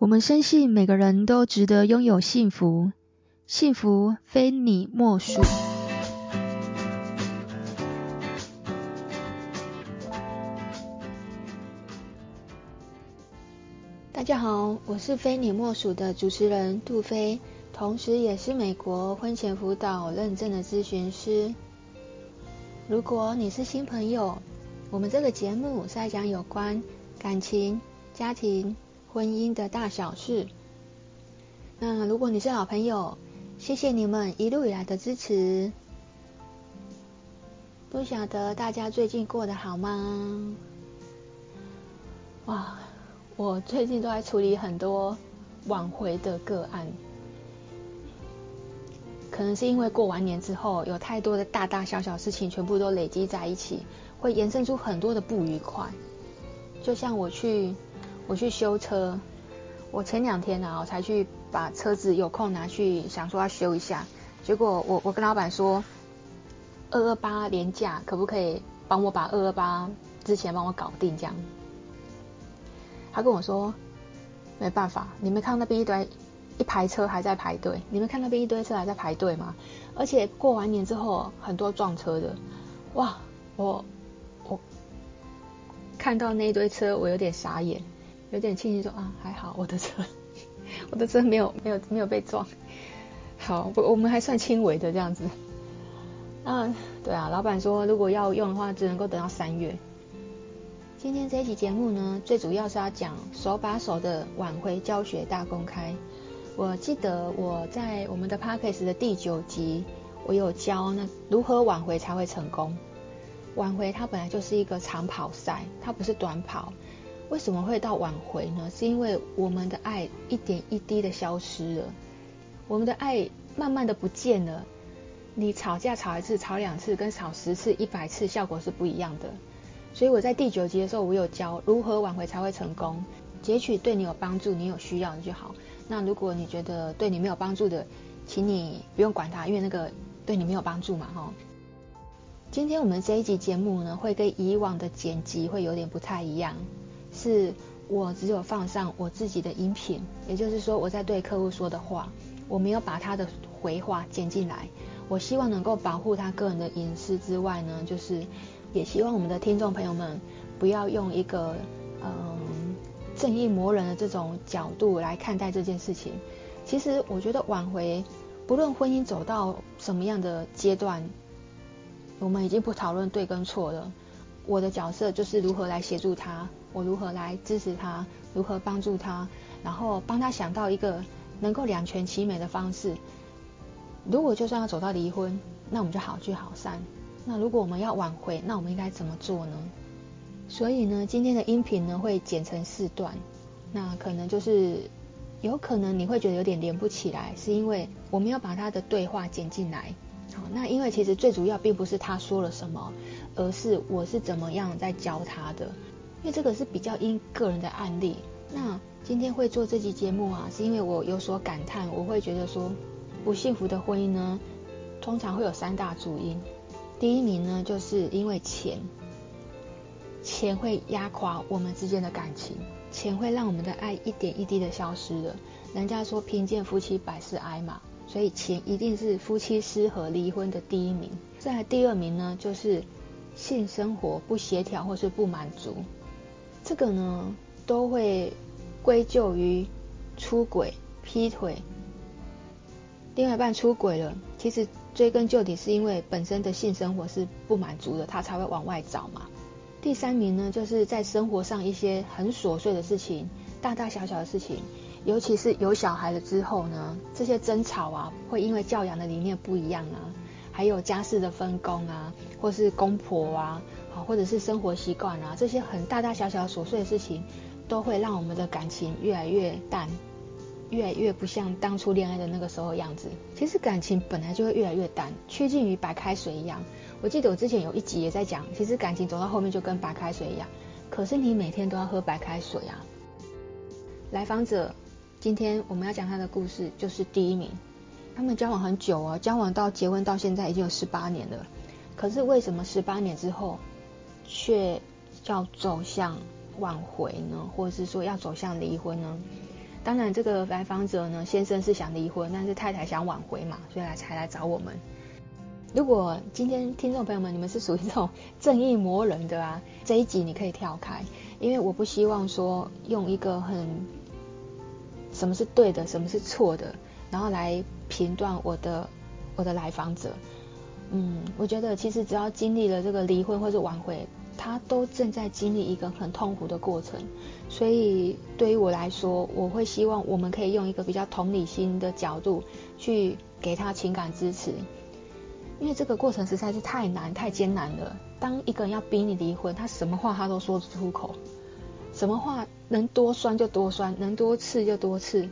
我们深信每个人都值得拥有幸福，幸福非你莫属。大家好，我是非你莫属的主持人杜菲，同时也是美国婚前辅导认证的咨询师。如果你是新朋友，我们这个节目是在讲有关感情、家庭。婚姻的大小事。那如果你是老朋友，谢谢你们一路以来的支持。不晓得大家最近过得好吗？哇，我最近都在处理很多挽回的个案，可能是因为过完年之后，有太多的大大小小事情全部都累积在一起，会延伸出很多的不愉快。就像我去。我去修车，我前两天啊，我才去把车子有空拿去，想说要修一下。结果我我跟老板说，二二八连假可不可以帮我把二二八之前帮我搞定这样？他跟我说没办法，你没看那边一堆一排车还在排队？你没看那边一堆车还在排队吗？而且过完年之后很多撞车的，哇！我我看到那一堆车，我有点傻眼。有点庆幸说啊，还好我的车，我的车没有没有没有被撞，好，我我们还算轻微的这样子。嗯，对啊，老板说如果要用的话，只能够等到三月。今天这一期节目呢，最主要是要讲手把手的挽回教学大公开。我记得我在我们的 Podcast 的第九集，我有教那如何挽回才会成功。挽回它本来就是一个长跑赛，它不是短跑。为什么会到挽回呢？是因为我们的爱一点一滴的消失了，我们的爱慢慢的不见了。你吵架吵一次、吵两次，跟吵十次、一百次效果是不一样的。所以我在第九集的时候，我有教如何挽回才会成功。截取对你有帮助、你有需要你就好。那如果你觉得对你没有帮助的，请你不用管它，因为那个对你没有帮助嘛，哈。今天我们这一集节目呢，会跟以往的剪辑会有点不太一样。是我只有放上我自己的音频，也就是说我在对客户说的话，我没有把他的回话剪进来。我希望能够保护他个人的隐私之外呢，就是也希望我们的听众朋友们不要用一个嗯正义魔人的这种角度来看待这件事情。其实我觉得挽回，不论婚姻走到什么样的阶段，我们已经不讨论对跟错了。我的角色就是如何来协助他。我如何来支持他？如何帮助他？然后帮他想到一个能够两全其美的方式。如果就算要走到离婚，那我们就好聚好散。那如果我们要挽回，那我们应该怎么做呢？所以呢，今天的音频呢会剪成四段。那可能就是有可能你会觉得有点连不起来，是因为我们要把他的对话剪进来。那因为其实最主要并不是他说了什么，而是我是怎么样在教他的。因为这个是比较因个人的案例，那今天会做这期节目啊，是因为我有所感叹，我会觉得说，不幸福的婚姻呢，通常会有三大主因。第一名呢，就是因为钱，钱会压垮我们之间的感情，钱会让我们的爱一点一滴的消失了。人家说贫贱夫妻百事哀嘛，所以钱一定是夫妻失和离婚的第一名。再来第二名呢，就是性生活不协调或是不满足。这个呢，都会归咎于出轨、劈腿。另外一半出轨了，其实追根究底是因为本身的性生活是不满足的，他才会往外找嘛。第三名呢，就是在生活上一些很琐碎的事情，大大小小的事情，尤其是有小孩了之后呢，这些争吵啊，会因为教养的理念不一样啊，还有家事的分工啊，或是公婆啊。好，或者是生活习惯啊，这些很大大小小琐碎的事情，都会让我们的感情越来越淡，越来越不像当初恋爱的那个时候样子。其实感情本来就会越来越淡，趋近于白开水一样。我记得我之前有一集也在讲，其实感情走到后面就跟白开水一样。可是你每天都要喝白开水啊。来访者，今天我们要讲他的故事，就是第一名。他们交往很久啊，交往到结婚到现在已经有十八年了。可是为什么十八年之后？却要走向挽回呢，或者是说要走向离婚呢？当然，这个来访者呢，先生是想离婚，但是太太想挽回嘛，所以来才来找我们。如果今天听众朋友们，你们是属于这种正义魔人的啊，这一集你可以跳开，因为我不希望说用一个很什么是对的，什么是错的，然后来评断我的我的来访者。嗯，我觉得其实只要经历了这个离婚或者挽回。他都正在经历一个很痛苦的过程，所以对于我来说，我会希望我们可以用一个比较同理心的角度去给他情感支持，因为这个过程实在是太难、太艰难了。当一个人要逼你离婚，他什么话他都说得出口，什么话能多酸就多酸，能多刺就多刺。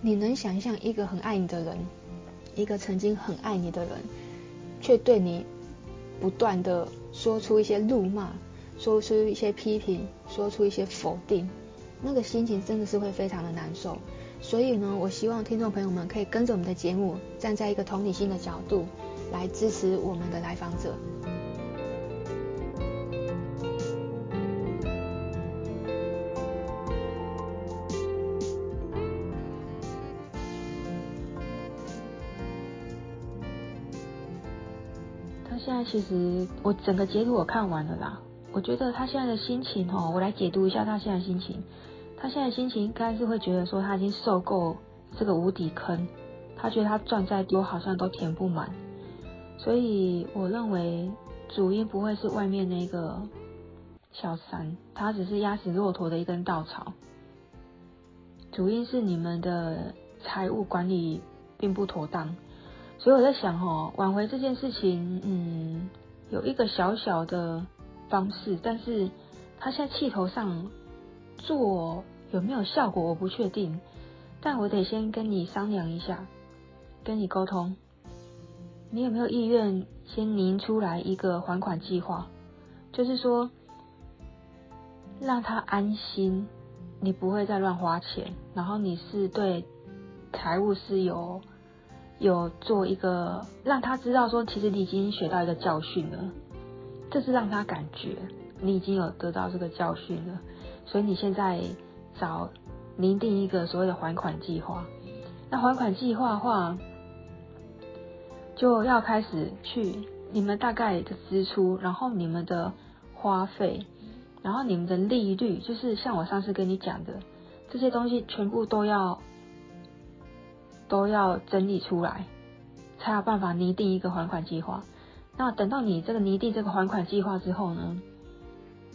你能想象一个很爱你的人，一个曾经很爱你的人，却对你不断的。说出一些怒骂，说出一些批评，说出一些否定，那个心情真的是会非常的难受。所以呢，我希望听众朋友们可以跟着我们的节目，站在一个同理心的角度来支持我们的来访者。在其实我整个截图我看完了啦，我觉得他现在的心情哦，我来解读一下他现在心情。他现在心情应该是会觉得说他已经受够这个无底坑，他觉得他赚再多好像都填不满，所以我认为主因不会是外面那个小三，他只是压死骆驼的一根稻草。主因是你们的财务管理并不妥当。所以我在想，哦，挽回这件事情，嗯，有一个小小的方式，但是他现在气头上做有没有效果，我不确定。但我得先跟你商量一下，跟你沟通，你有没有意愿先拟出来一个还款计划？就是说，让他安心，你不会再乱花钱，然后你是对财务是有。有做一个让他知道说，其实你已经学到一个教训了，这是让他感觉你已经有得到这个教训了，所以你现在找拟定一个所谓的还款计划。那还款计划的话，就要开始去你们大概的支出，然后你们的花费，然后你们的利率，就是像我上次跟你讲的这些东西，全部都要。都要整理出来，才有办法拟定一个还款计划。那等到你这个拟定这个还款计划之后呢，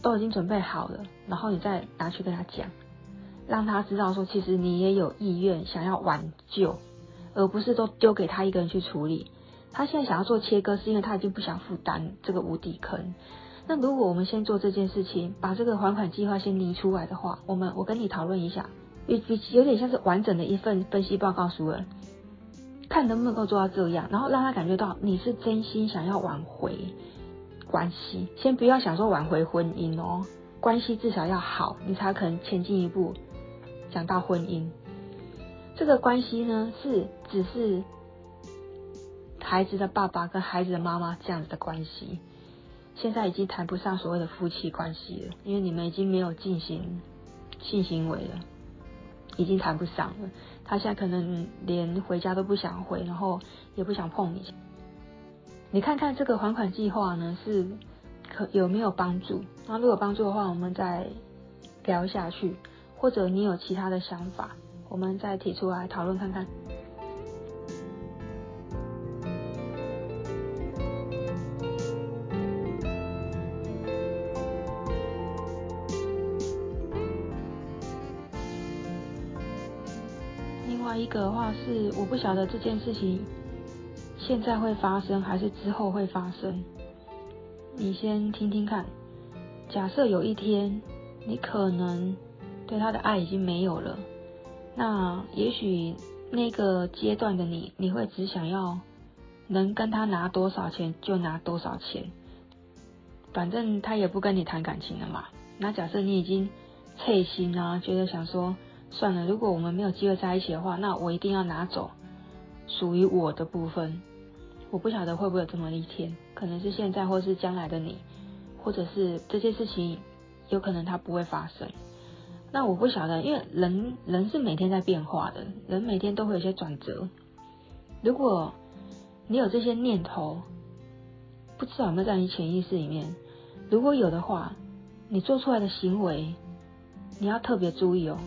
都已经准备好了，然后你再拿去跟他讲，让他知道说，其实你也有意愿想要挽救，而不是都丢给他一个人去处理。他现在想要做切割，是因为他已经不想负担这个无底坑。那如果我们先做这件事情，把这个还款计划先拟出来的话，我们我跟你讨论一下。比比有点像是完整的一份分析报告书了，看能不能够做到这样，然后让他感觉到你是真心想要挽回关系。先不要想说挽回婚姻哦，关系至少要好，你才可能前进一步讲到婚姻。这个关系呢，是只是孩子的爸爸跟孩子的妈妈这样子的关系，现在已经谈不上所谓的夫妻关系了，因为你们已经没有进行性行为了。已经谈不上了，他现在可能连回家都不想回，然后也不想碰你。你看看这个还款计划呢，是可有没有帮助？那如果帮助的话，我们再聊下去，或者你有其他的想法，我们再提出来讨论看看。的话是，我不晓得这件事情现在会发生还是之后会发生。你先听听看。假设有一天你可能对他的爱已经没有了，那也许那个阶段的你，你会只想要能跟他拿多少钱就拿多少钱，反正他也不跟你谈感情了嘛。那假设你已经脆心啊，觉得想说。算了，如果我们没有机会在一起的话，那我一定要拿走属于我的部分。我不晓得会不会有这么一天，可能是现在，或是将来的你，或者是这些事情有可能它不会发生。那我不晓得，因为人人是每天在变化的，人每天都会有些转折。如果你有这些念头，不知道有没有在你潜意识里面？如果有的话，你做出来的行为，你要特别注意哦。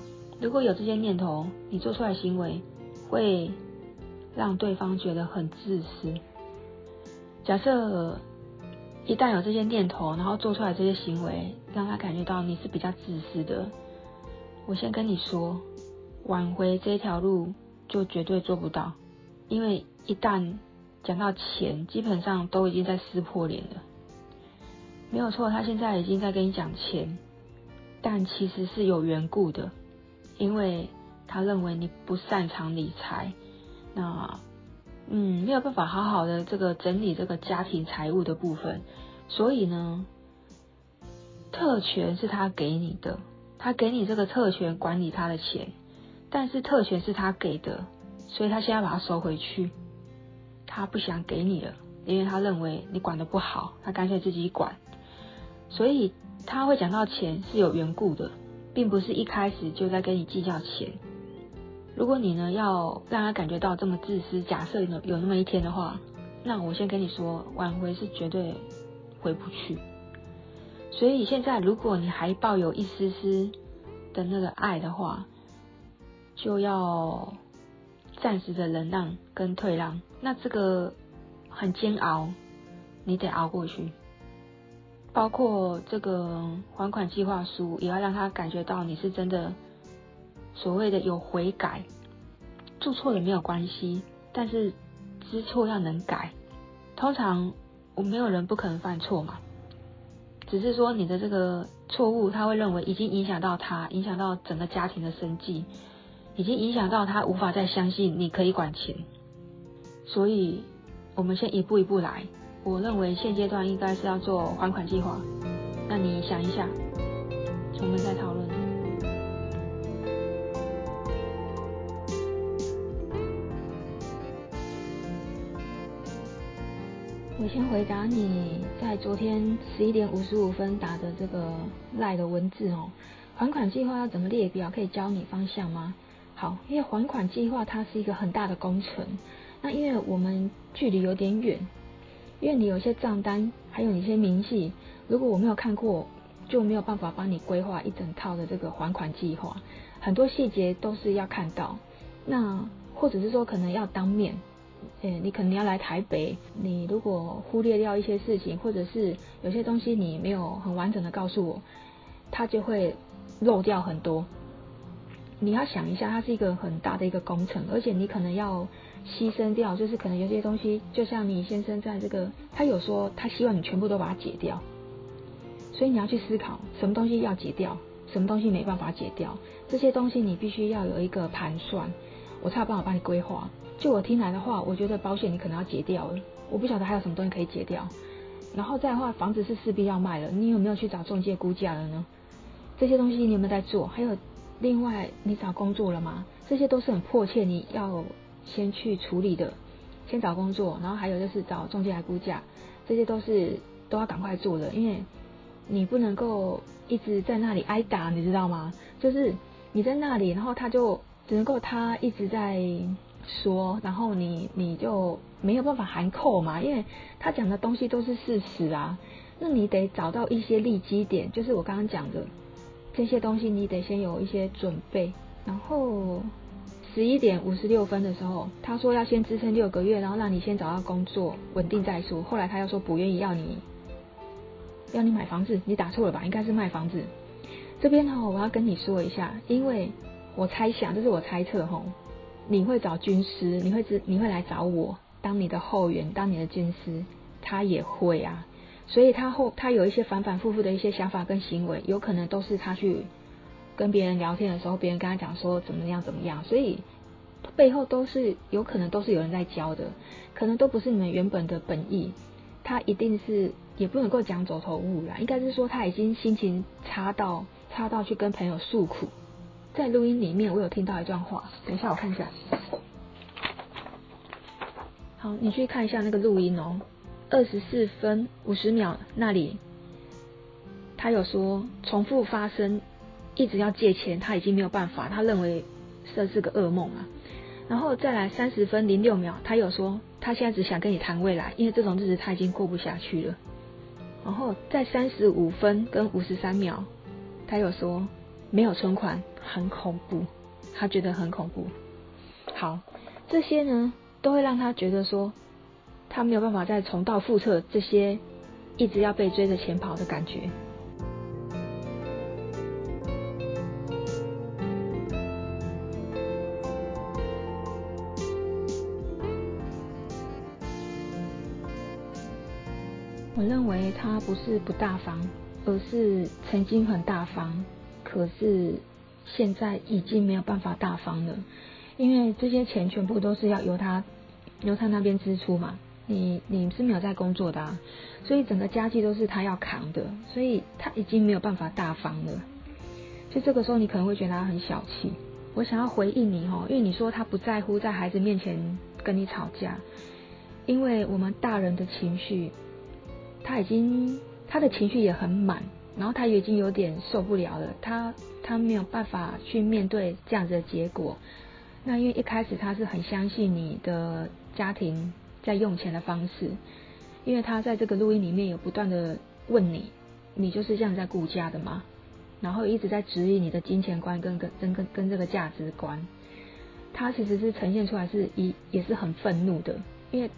如果有这些念头，你做出来行为会让对方觉得很自私。假设一旦有这些念头，然后做出来这些行为，让他感觉到你是比较自私的，我先跟你说，挽回这条路就绝对做不到，因为一旦讲到钱，基本上都已经在撕破脸了。没有错，他现在已经在跟你讲钱，但其实是有缘故的，因为他认为你不擅长理财，那嗯没有办法好好的这个整理这个家庭财务的部分，所以呢，特权是他给你的，他给你这个特权管理他的钱，但是特权是他给的，所以他现在把它收回去，他不想给你了，因为他认为你管的不好，他干脆自己管。所以他会讲到钱是有缘故的，并不是一开始就在跟你计较钱。如果你呢要让他感觉到这么自私，假设有有那么一天的话，那我先跟你说，挽回是绝对回不去。所以现在如果你还抱有一丝丝的那个爱的话，就要暂时的忍让跟退让。那这个很煎熬，你得熬过去。包括这个还款计划书，也要让他感觉到你是真的所谓的有悔改，做错也没有关系，但是知错要能改。通常我没有人不可能犯错嘛，只是说你的这个错误，他会认为已经影响到他，影响到整个家庭的生计，已经影响到他无法再相信你可以管钱。所以，我们先一步一步来。我认为现阶段应该是要做还款计划，那你想一下，我们再讨论。我先回答你在昨天十一点五十五分打的这个赖的文字哦，还款计划要怎么列表？可以教你方向吗？好，因为还款计划它是一个很大的工程，那因为我们距离有点远。因为你有些账单，还有你一些明细，如果我没有看过，就没有办法帮你规划一整套的这个还款计划。很多细节都是要看到，那或者是说可能要当面，诶，你可能要来台北，你如果忽略掉一些事情，或者是有些东西你没有很完整的告诉我，它就会漏掉很多。你要想一下，它是一个很大的一个工程，而且你可能要。牺牲掉，就是可能有些东西，就像你先生在这个，他有说他希望你全部都把它解掉，所以你要去思考什么东西要解掉，什么东西没办法解掉，这些东西你必须要有一个盘算，我才有办法帮你规划。就我听来的话，我觉得保险你可能要解掉了，我不晓得还有什么东西可以解掉，然后再的话，房子是势必要卖了，你有没有去找中介估价了呢？这些东西你有没有在做？还有另外，你找工作了吗？这些都是很迫切，你要。先去处理的，先找工作，然后还有就是找中介来估价，这些都是都要赶快做的，因为你不能够一直在那里挨打，你知道吗？就是你在那里，然后他就只能够他一直在说，然后你你就没有办法含扣嘛，因为他讲的东西都是事实啊，那你得找到一些利基点，就是我刚刚讲的这些东西，你得先有一些准备，然后。十一点五十六分的时候，他说要先支撑六个月，然后让你先找到工作稳定再说。后来他又说不愿意要你，要你买房子，你打错了吧？应该是卖房子。这边哈，我要跟你说一下，因为我猜想，这是我猜测哈，你会找军师，你会知，你会来找我当你的后援，当你的军师，他也会啊。所以他后他有一些反反复复的一些想法跟行为，有可能都是他去。跟别人聊天的时候，别人跟他讲说怎么样怎么样，所以背后都是有可能都是有人在教的，可能都不是你们原本的本意。他一定是也不能够讲走投无路啦，应该是说他已经心情差到差到去跟朋友诉苦。在录音里面，我有听到一段话，等一下我看一下。好，你去看一下那个录音哦，二十四分五十秒那里，他有说重复发生。一直要借钱，他已经没有办法，他认为这是个噩梦啊。然后再来三十分零六秒，他又说他现在只想跟你谈未来，因为这种日子他已经过不下去了。然后在三十五分跟五十三秒，他又说没有存款很恐怖，他觉得很恐怖。好，这些呢都会让他觉得说他没有办法再重蹈覆辙，这些一直要被追着钱跑的感觉。我认为他不是不大方，而是曾经很大方，可是现在已经没有办法大方了，因为这些钱全部都是要由他由他那边支出嘛。你你是没有在工作的啊，所以整个家计都是他要扛的，所以他已经没有办法大方了。就这个时候，你可能会觉得他很小气。我想要回应你哦，因为你说他不在乎在孩子面前跟你吵架，因为我们大人的情绪。他已经他的情绪也很满，然后他已经有点受不了了，他他没有办法去面对这样子的结果。那因为一开始他是很相信你的家庭在用钱的方式，因为他在这个录音里面有不断的问你，你就是这样在顾家的吗？然后一直在质疑你的金钱观跟跟跟跟跟这个价值观。他其实是呈现出来是一也是很愤怒的，因为。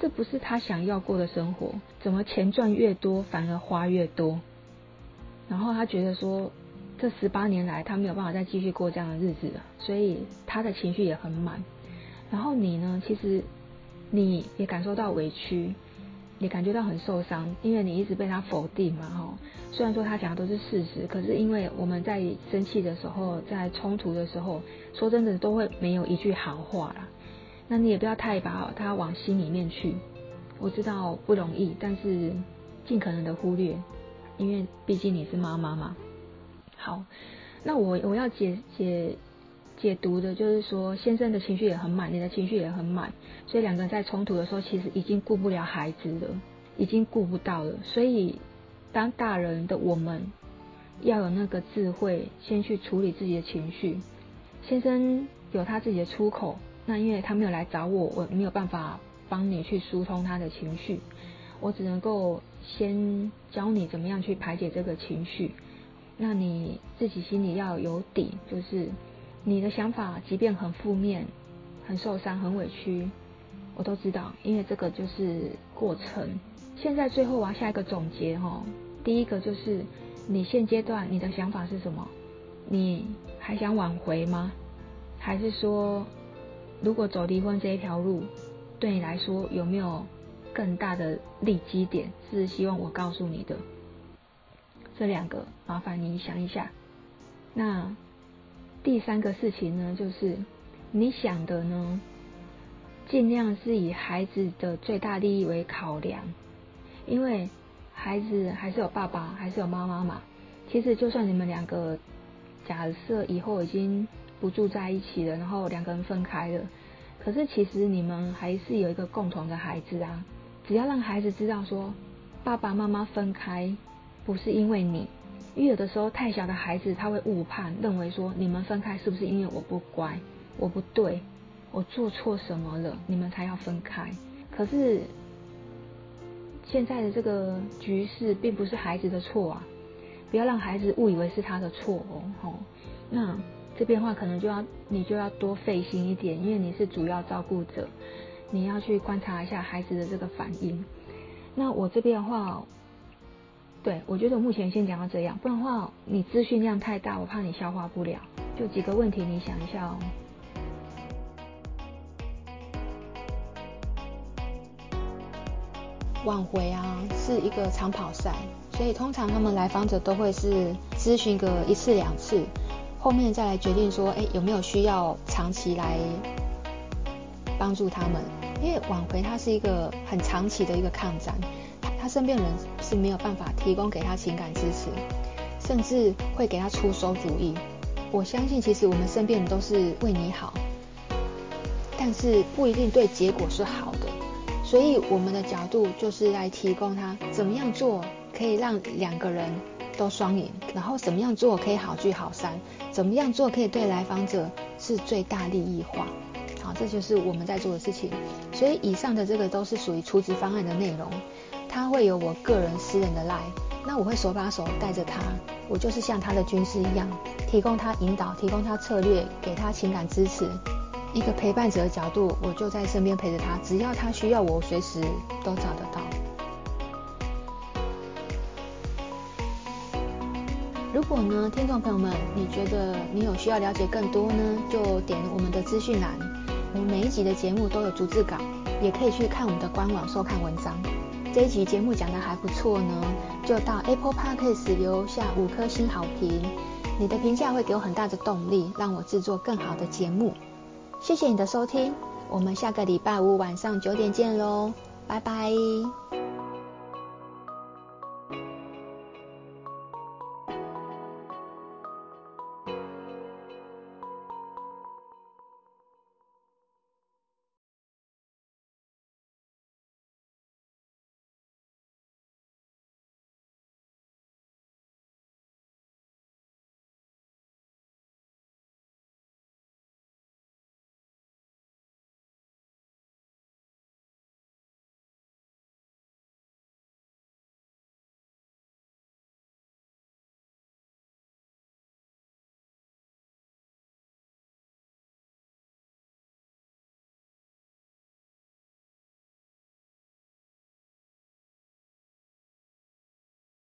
这不是他想要过的生活，怎么钱赚越多反而花越多？然后他觉得说，这十八年来他没有办法再继续过这样的日子了，所以他的情绪也很满。然后你呢，其实你也感受到委屈，也感觉到很受伤，因为你一直被他否定嘛，哈。虽然说他讲的都是事实，可是因为我们在生气的时候，在冲突的时候，说真的都会没有一句好话啦。那你也不要太把它往心里面去，我知道不容易，但是尽可能的忽略，因为毕竟你是妈妈嘛。好，那我我要解解解读的就是说，先生的情绪也很满，你的情绪也很满，所以两个人在冲突的时候，其实已经顾不了孩子了，已经顾不到了。所以当大人的我们要有那个智慧，先去处理自己的情绪。先生有他自己的出口。那因为他没有来找我，我没有办法帮你去疏通他的情绪，我只能够先教你怎么样去排解这个情绪。那你自己心里要有底，就是你的想法，即便很负面、很受伤、很委屈，我都知道，因为这个就是过程。现在最后我要下一个总结哈，第一个就是你现阶段你的想法是什么？你还想挽回吗？还是说？如果走离婚这一条路，对你来说有没有更大的利基点？是希望我告诉你的。这两个麻烦你想一下。那第三个事情呢，就是你想的呢，尽量是以孩子的最大利益为考量，因为孩子还是有爸爸，还是有妈妈嘛。其实就算你们两个假设以后已经。不住在一起了，然后两个人分开了。可是其实你们还是有一个共同的孩子啊。只要让孩子知道说，爸爸妈妈分开不是因为你，因为有的时候太小的孩子他会误判，认为说你们分开是不是因为我不乖，我不对，我做错什么了，你们才要分开。可是现在的这个局势并不是孩子的错啊，不要让孩子误以为是他的错哦。吼，那。这边话可能就要你就要多费心一点，因为你是主要照顾者，你要去观察一下孩子的这个反应。那我这边的话，对，我觉得我目前先讲到这样，不然的话你资讯量太大，我怕你消化不了。就几个问题，你想一下哦。挽回啊，是一个长跑赛，所以通常他们来访者都会是咨询个一次两次。后面再来决定说，哎，有没有需要长期来帮助他们？因为挽回它是一个很长期的一个抗战，他身边人是没有办法提供给他情感支持，甚至会给他出馊主意。我相信，其实我们身边人都是为你好，但是不一定对结果是好的。所以我们的角度就是来提供他怎么样做，可以让两个人都双赢，然后怎么样做可以好聚好散，怎么样做可以对来访者是最大利益化。好，这就是我们在做的事情。所以以上的这个都是属于出资方案的内容，它会有我个人私人的 Lie，那我会手把手带着他，我就是像他的军师一样，提供他引导，提供他策略，给他情感支持。一个陪伴者的角度，我就在身边陪着他，只要他需要，我随时都找得到。如果呢，听众朋友们，你觉得你有需要了解更多呢，就点我们的资讯栏，我们每一集的节目都有逐字稿，也可以去看我们的官网收看文章。这一集节目讲得还不错呢，就到 Apple Podcast 留下五颗星好评，你的评价会给我很大的动力，让我制作更好的节目。谢谢你的收听，我们下个礼拜五晚上九点见喽，拜拜。